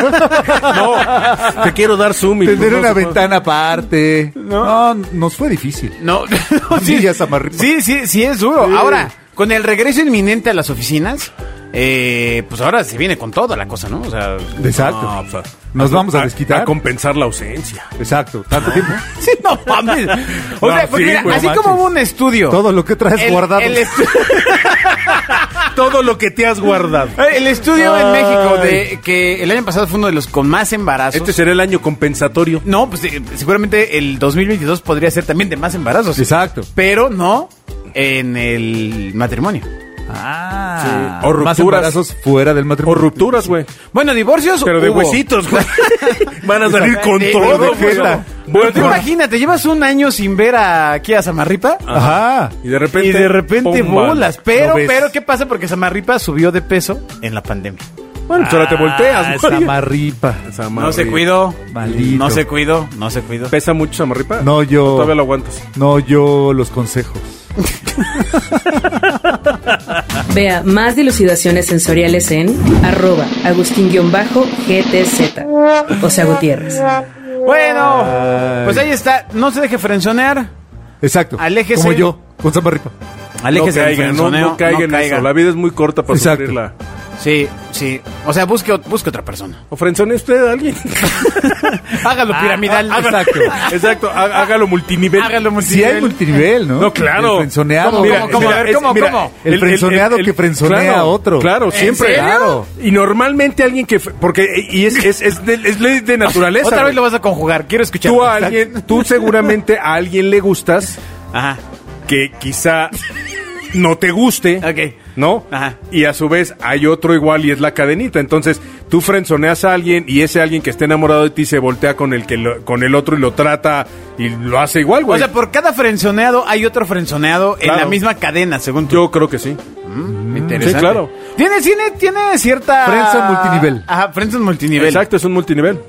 Speaker 5: No, te quiero dar zoom. y
Speaker 3: Tener
Speaker 5: no
Speaker 3: una ventana aparte. No. nos fue difícil.
Speaker 2: No, no,
Speaker 3: Sí,
Speaker 2: sí, sí, sí es duro. Ahora, con el regreso inminente a las oficinas, eh, pues ahora se viene con toda la cosa, ¿no? O sea,
Speaker 3: Exacto.
Speaker 5: No, pues,
Speaker 3: Nos vamos a desquitar.
Speaker 5: A compensar la ausencia.
Speaker 3: Exacto. Tanto tiempo.
Speaker 2: sí, no mames. O
Speaker 5: No,
Speaker 2: sea, porque
Speaker 5: sí,
Speaker 2: mira,
Speaker 5: güey,
Speaker 2: así
Speaker 3: no
Speaker 2: como hubo un estudio.
Speaker 3: Todo lo que traes
Speaker 2: el,
Speaker 3: guardado.
Speaker 2: El, estu-
Speaker 5: Todo lo que te has guardado.
Speaker 2: el estudio en. México de que el año pasado fue uno de los con más embarazos.
Speaker 5: Este será el año compensatorio.
Speaker 2: No, pues eh, seguramente el 2022 podría ser también de más embarazos.
Speaker 3: Exacto.
Speaker 2: Pero no en el matrimonio.
Speaker 3: Ah.
Speaker 5: Sí. O
Speaker 3: Más
Speaker 5: rupturas.
Speaker 3: embarazos fuera del
Speaker 5: O
Speaker 3: matrimonio.
Speaker 5: rupturas, güey.
Speaker 2: Bueno, divorcios
Speaker 5: Pero de
Speaker 2: hubo.
Speaker 5: huesitos, güey. Van a salir con todo,
Speaker 2: de tú
Speaker 5: Bueno,
Speaker 2: imagínate, llevas un año sin ver a, aquí a Samarripa.
Speaker 3: Ajá.
Speaker 5: Y de repente.
Speaker 2: Y de repente
Speaker 5: ¡pum!
Speaker 2: bolas. Pero, pero, ¿qué pasa? Porque Samarripa subió de peso en la pandemia.
Speaker 5: Bueno, pues ahora te volteas,
Speaker 3: Ah. Samarripa.
Speaker 5: Samarripa.
Speaker 2: No se cuidó.
Speaker 3: Maldito.
Speaker 2: No se cuidó. No se cuidó.
Speaker 5: ¿Pesa mucho Samarripa?
Speaker 3: No, yo-
Speaker 5: Todavía lo aguantas.
Speaker 3: No, yo los consejos.
Speaker 1: Vea más dilucidaciones sensoriales en arroba agustín-gtz, o sea Gutiérrez.
Speaker 2: Bueno,
Speaker 3: Ay.
Speaker 2: pues ahí está. No se deje frenzonear.
Speaker 3: Exacto.
Speaker 2: Aléjese.
Speaker 3: Como yo, con Samarripa.
Speaker 2: Aléjese
Speaker 5: no caigan, no, no caigan en
Speaker 2: caiga.
Speaker 5: eso. La vida es muy corta para
Speaker 3: Exacto.
Speaker 5: sufrirla.
Speaker 2: Sí, sí. O sea, busque, busque otra persona.
Speaker 5: O frenzone usted a alguien.
Speaker 2: Hágalo piramidal.
Speaker 3: Hágalo. Exacto.
Speaker 5: Exacto, há- hágalo multinivel.
Speaker 2: Hágalo
Speaker 3: Si hay multinivel, ¿no?
Speaker 5: No, claro.
Speaker 3: El frenzoneado.
Speaker 2: ¿Cómo, cómo, cómo? A ver, ¿cómo, cómo?
Speaker 3: El frenzoneado que frenzonea a otro.
Speaker 5: Claro,
Speaker 2: ¿En
Speaker 5: siempre.
Speaker 3: Claro.
Speaker 5: Y normalmente alguien que... Porque, y es, es, es, de, es ley de naturaleza.
Speaker 2: Otra vez lo vas a conjugar. Quiero escuchar.
Speaker 5: Tú a alguien, tú seguramente a alguien le gustas
Speaker 2: Ajá.
Speaker 5: que quizá no te guste.
Speaker 2: Ok.
Speaker 5: ¿No?
Speaker 2: Ajá.
Speaker 5: Y a su vez hay otro igual y es la cadenita. Entonces, tú frenzoneas a alguien y ese alguien que esté enamorado de ti se voltea con el que lo- con el otro y lo trata y lo hace igual, güey.
Speaker 2: O sea, por cada frenzoneado hay otro frenzoneado en la misma cadena, según tú.
Speaker 5: Yo creo que sí.
Speaker 2: Interesante.
Speaker 5: Sí, claro.
Speaker 2: Tiene, tiene, tiene cierta...
Speaker 3: Friendzone multinivel.
Speaker 2: Ajá, friendzone multinivel.
Speaker 5: Exacto, es un multinivel.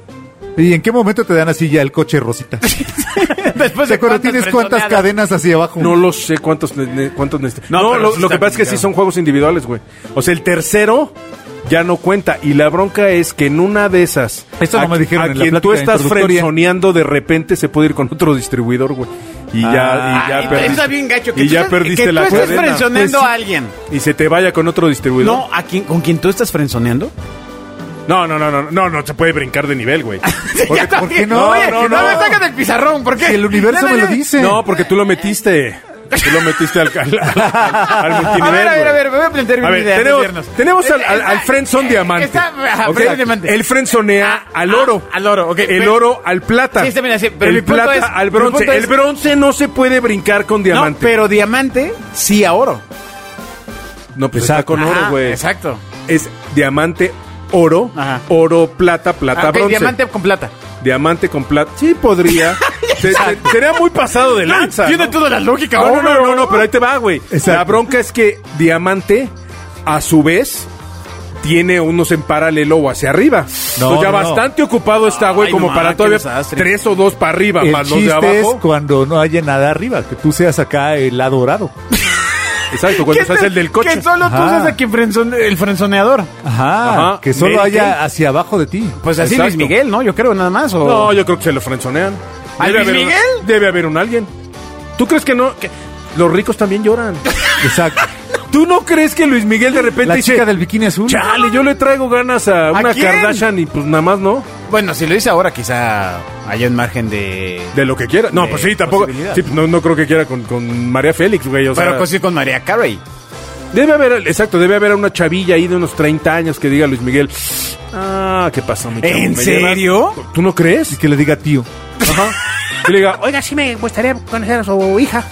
Speaker 3: ¿Y en qué momento te dan así ya el coche rosita?
Speaker 2: Después
Speaker 3: ¿Te
Speaker 2: de
Speaker 3: ¿Tienes cuántas cadenas así abajo?
Speaker 5: No lo sé cuántos, ne- ne- cuántos necesitas.
Speaker 2: No,
Speaker 5: No,
Speaker 2: pero
Speaker 5: lo,
Speaker 2: sí
Speaker 5: lo que pasa es que sí
Speaker 2: complicado.
Speaker 5: son juegos individuales, güey. O sea, el tercero ya no cuenta. Y la bronca es que en una de esas.
Speaker 3: Esto no
Speaker 5: a,
Speaker 3: me dijeron
Speaker 5: a
Speaker 3: en la
Speaker 5: quien tú
Speaker 3: plática
Speaker 5: estás
Speaker 3: introductoria.
Speaker 5: frenzoneando de repente se puede ir con otro distribuidor, güey. Y ya,
Speaker 3: Ah,
Speaker 5: y ya
Speaker 2: Ay,
Speaker 5: perdiste.
Speaker 2: está bien gacho. Que
Speaker 5: y
Speaker 2: tú
Speaker 5: ya
Speaker 2: estés-
Speaker 5: perdiste
Speaker 2: que
Speaker 5: la
Speaker 2: tú
Speaker 5: cadena.
Speaker 2: frenzoneando
Speaker 5: Pues sí.
Speaker 2: a alguien.
Speaker 5: Y se te vaya con otro distribuidor.
Speaker 2: No, ¿a quién, ¿con quién tú estás frenzoneando?
Speaker 5: No, no, no, no, no, no se puede brincar de nivel, güey.
Speaker 3: ¿Por qué-
Speaker 2: Ya
Speaker 3: por qué
Speaker 2: también.
Speaker 3: no?
Speaker 2: Oye,
Speaker 3: No,
Speaker 2: no,
Speaker 3: no.
Speaker 2: me saca del pizarrón. ¿Por qué?
Speaker 3: Si el universo me lo dice.
Speaker 5: No, porque tú lo metiste. Tú lo metiste al, al, al- al
Speaker 2: A
Speaker 5: multinivel.
Speaker 2: ver, a ver, a ver, me voy a plantear
Speaker 5: A
Speaker 2: mi
Speaker 5: ver,
Speaker 2: idea.
Speaker 5: tenemos, tenemos al, al, al friendzone diamante.
Speaker 2: está- ajá,
Speaker 5: ¿ok?
Speaker 2: friendzone diamante.
Speaker 5: Él frenzonea al oro.
Speaker 2: ah, al oro, ok.
Speaker 5: El
Speaker 2: Pero-
Speaker 5: oro al plata.
Speaker 2: Sí, está bien así, pero mi
Speaker 5: el
Speaker 2: punto
Speaker 5: plata
Speaker 2: es-
Speaker 5: al
Speaker 2: mi
Speaker 5: bronce.
Speaker 2: punto es-
Speaker 5: El bronce no se puede brincar con diamante.
Speaker 2: No, pero diamante sí a oro.
Speaker 5: No, pues está con oro, güey.
Speaker 2: Exacto.
Speaker 5: Es diamante, oro,
Speaker 2: Ajá.
Speaker 5: oro, plata, plata,
Speaker 2: Ah, ok,
Speaker 5: bronce.
Speaker 2: diamante con plata.
Speaker 5: Diamante con plata. Sí, podría. Se- se- sería muy pasado de lanza.
Speaker 2: Tiene
Speaker 5: ¿no?
Speaker 2: toda la lógica.
Speaker 5: No, no, no, no, no, pero ahí te va, güey.
Speaker 3: Exacto.
Speaker 5: La bronca es que Diamante, a su vez, tiene unos en paralelo o hacia arriba.
Speaker 3: No,
Speaker 5: Entonces ya
Speaker 3: no, no.
Speaker 5: bastante ocupado está, güey,
Speaker 2: Ay,
Speaker 5: como
Speaker 2: no,
Speaker 5: para
Speaker 2: qué
Speaker 5: todavía
Speaker 2: desastre.
Speaker 5: tres o dos para arriba,
Speaker 3: El
Speaker 5: más los de
Speaker 3: chiste es
Speaker 5: abajo.
Speaker 3: cuando no haya nada arriba, que tú seas acá el adorado.
Speaker 5: Exacto, cuando seas el del coche.
Speaker 2: Que solo tú
Speaker 3: Ajá.
Speaker 2: seas aquí frenzone- el frenzoneador.
Speaker 3: Ajá,
Speaker 5: Ajá.
Speaker 3: que solo haya hacia abajo de ti.
Speaker 2: Pues así
Speaker 5: Exacto.
Speaker 2: Luis Miguel, ¿no? Yo creo nada más. O...
Speaker 5: No, yo creo que se lo frenzonean.
Speaker 2: ¿Al
Speaker 5: Debe
Speaker 2: Luis
Speaker 5: haber un-
Speaker 2: Miguel?
Speaker 5: debe haber un alguien. ¿Tú crees que no? Que los ricos también lloran.
Speaker 3: Exacto.
Speaker 5: ¿Tú no crees que Luis Miguel de repente
Speaker 3: La
Speaker 5: dice,
Speaker 3: chica del bikini azul.
Speaker 5: chale, yo le traigo ganas a una? Kardashian y pues nada más no?
Speaker 2: Bueno, si lo dice ahora, quizá haya un margen de.
Speaker 5: De lo que quiera. No, pues sí, tampoco. Sí, no, no creo que quiera con, con María Félix, güey. O sea,
Speaker 2: Pero pues sí con María Carey.
Speaker 5: debe haber, exacto, debe haber una chavilla ahí de unos 30 años que diga Luis Miguel. Ah, ¿qué pasó, mi chavo?
Speaker 2: ¿En
Speaker 5: ¿Me
Speaker 2: serio?
Speaker 5: llevas?" ¿Tú no
Speaker 3: Y
Speaker 5: crees?
Speaker 3: que le diga tío.
Speaker 5: Ajá. Que le diga, oiga, sí me gustaría conocer a su hija.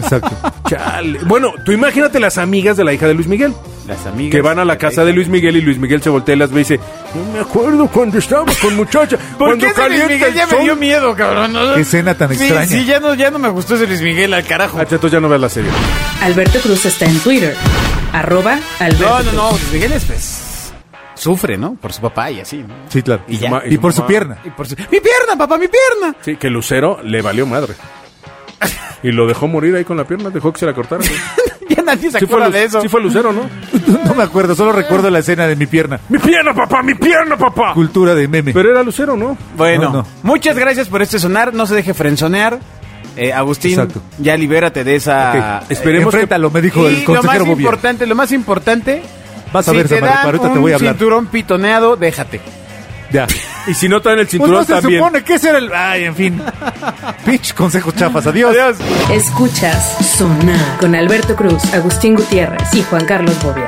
Speaker 3: Exacto.
Speaker 5: Chale. Bueno, tú imagínate las amigas de la hija de Luis Miguel.
Speaker 2: Las amigas.
Speaker 5: Que van a la casa de Luis Miguel y Luis Miguel se voltea y las ve y dice, no me acuerdo cuando estábamos con muchacha.
Speaker 2: ¿Por
Speaker 5: cuando
Speaker 2: qué ese Luis
Speaker 5: calienta
Speaker 2: Miguel
Speaker 5: el
Speaker 2: ya me
Speaker 5: sol".
Speaker 2: dio miedo, cabrón? ¿no?
Speaker 3: Qué escena tan
Speaker 2: Sí,
Speaker 3: extraña.
Speaker 2: Sí, ya no, ya no me gustó ese Luis Miguel al carajo.
Speaker 5: Ah, entonces ya no ves la serie.
Speaker 1: Alberto Cruz está en Twitter. Arroba Alberto
Speaker 2: No, no,
Speaker 1: Cruz.
Speaker 2: no. Luis Miguel es, pues, sufre, ¿no? Por su papá y así, ¿no?
Speaker 3: Sí, claro.
Speaker 2: Y
Speaker 3: Y,
Speaker 2: ya.
Speaker 5: ma- y su
Speaker 3: por su
Speaker 5: mamá.
Speaker 3: pierna.
Speaker 2: Y por su- ¡Mi pierna, papá, mi pierna!
Speaker 5: Sí, que Lucero le valió madre. Y lo dejó morir ahí con la pierna, dejó que se la cortara. güey.
Speaker 2: ya nadie se
Speaker 5: Sí
Speaker 2: acuerda de eso.
Speaker 5: sí fue Lucero, ¿no?
Speaker 3: No me acuerdo, solo recuerdo la escena de mi pierna.
Speaker 5: ¡Mi pierna, papá! ¡Mi pierna, papá!
Speaker 3: Cultura de meme.
Speaker 5: Pero era Lucero, ¿no?
Speaker 2: Bueno,
Speaker 3: No, no.
Speaker 2: muchas gracias por este sonar. No se deje frenzonear. Eh, Agustín,
Speaker 3: Exacto.
Speaker 2: ya libérate de esa.
Speaker 3: Ok,
Speaker 5: esperemos que-
Speaker 3: Enfréntalo, me dijo
Speaker 2: y
Speaker 3: el
Speaker 2: lo
Speaker 3: consejero
Speaker 2: más
Speaker 3: Bobia.
Speaker 2: importante, lo más importante.
Speaker 3: Vas a
Speaker 2: si
Speaker 3: ver,
Speaker 2: te
Speaker 3: Samara,
Speaker 2: dan
Speaker 3: ahorita te
Speaker 2: un
Speaker 3: voy a hablar.
Speaker 2: cinturón pitoneado, déjate.
Speaker 3: Ya.
Speaker 5: Y si no traen el
Speaker 3: Pues
Speaker 5: cinturón
Speaker 3: no se
Speaker 5: también.
Speaker 3: supone que ese era el... Ay, en fin. Pitch, consejos chafas. Adiós.
Speaker 1: Escuchas Sonar con Alberto Cruz, Agustín Gutiérrez y Juan Carlos Bobia.